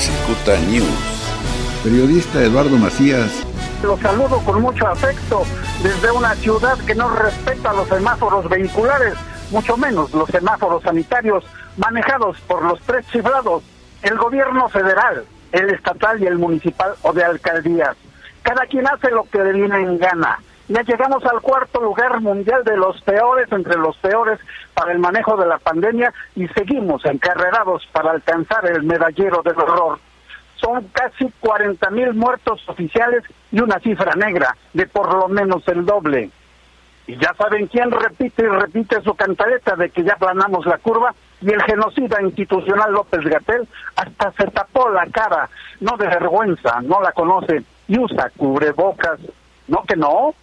Cicuta News. Periodista Eduardo Macías. Los saludo con mucho afecto desde una ciudad que no respeta los semáforos vehiculares, mucho menos los semáforos sanitarios manejados por los tres chiflados, el gobierno federal, el estatal y el municipal o de alcaldías. Cada quien hace lo que le viene en gana. Ya llegamos al cuarto lugar mundial de los peores entre los peores para el manejo de la pandemia y seguimos encarrerados para alcanzar el medallero del horror. Son casi 40 mil muertos oficiales y una cifra negra de por lo menos el doble. Y ya saben quién repite y repite su cantareta de que ya planamos la curva y el genocida institucional López Gatel hasta se tapó la cara, no de vergüenza, no la conoce y usa cubrebocas. No que no,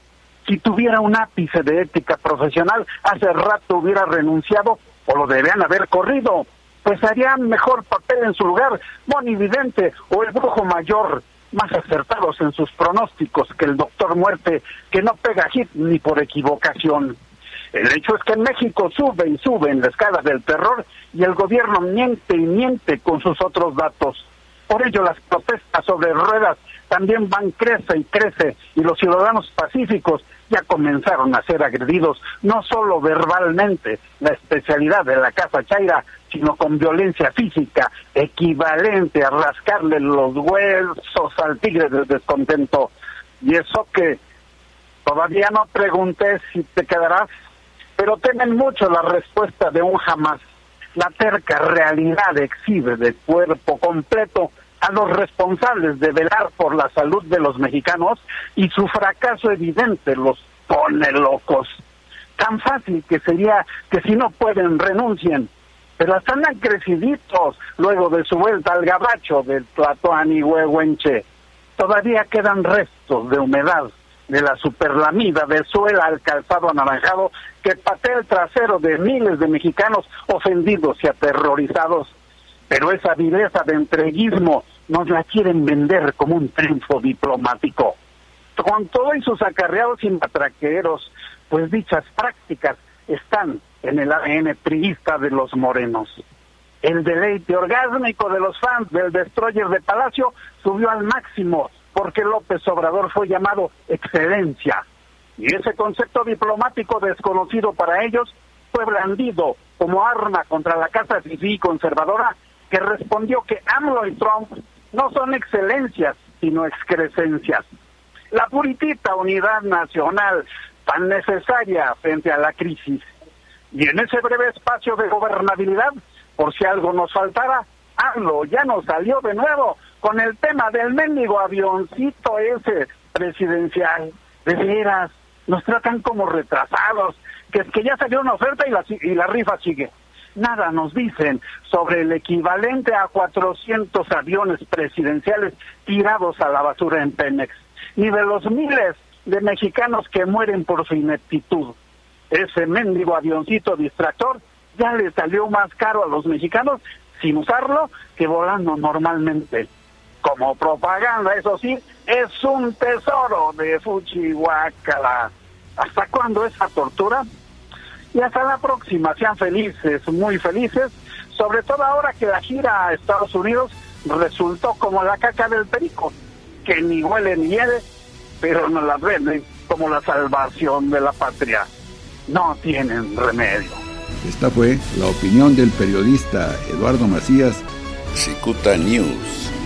si tuviera un ápice de ética profesional, hace rato hubiera renunciado o lo deberían haber corrido, pues harían mejor papel en su lugar Vidente o el brujo mayor, más acertados en sus pronósticos que el doctor muerte, que no pega hit ni por equivocación. El hecho es que en México sube y sube en la escala del terror y el gobierno miente y miente con sus otros datos. Por ello las protestas sobre ruedas también van crece y crece y los ciudadanos pacíficos ya comenzaron a ser agredidos, no solo verbalmente, la especialidad de la Casa Chaira, sino con violencia física, equivalente a rascarle los huesos al tigre del descontento. Y eso que todavía no pregunté si te quedarás, pero temen mucho la respuesta de un jamás. La terca realidad exhibe de cuerpo completo a los responsables de velar por la salud de los mexicanos y su fracaso evidente los pone locos. Tan fácil que sería que si no pueden renuncien, pero están creciditos luego de su vuelta al gabacho del Tlatoani Huehuenche. Todavía quedan restos de humedad de la superlamida de suela al calzado anaranjado que patea el trasero de miles de mexicanos ofendidos y aterrorizados pero esa vileza de entreguismo nos la quieren vender como un triunfo diplomático. Con todo y sus acarreados y matraqueros, pues dichas prácticas están en el ADN priista de los morenos. El deleite orgásmico de los fans del destroyer de Palacio subió al máximo porque López Obrador fue llamado excelencia. Y ese concepto diplomático desconocido para ellos fue blandido como arma contra la casa civil conservadora que respondió que AMLO y Trump no son excelencias, sino excrescencias. La puritita unidad nacional tan necesaria frente a la crisis. Y en ese breve espacio de gobernabilidad, por si algo nos faltara, AMLO ya nos salió de nuevo con el tema del mendigo avioncito ese presidencial. De veras, nos tratan como retrasados, que es que ya salió una oferta y la, y la rifa sigue nada nos dicen sobre el equivalente a 400 aviones presidenciales tirados a la basura en Pemex, ni de los miles de mexicanos que mueren por su ineptitud. Ese mendigo avioncito distractor ya le salió más caro a los mexicanos sin usarlo que volando normalmente. Como propaganda, eso sí, es un tesoro de Fuchihuacala. ¿Hasta cuándo esa tortura? Y hasta la próxima, sean felices, muy felices, sobre todo ahora que la gira a Estados Unidos resultó como la caca del perico, que ni huele ni hiede, pero nos la venden como la salvación de la patria. No tienen remedio. Esta fue la opinión del periodista Eduardo Macías. Cicuta News.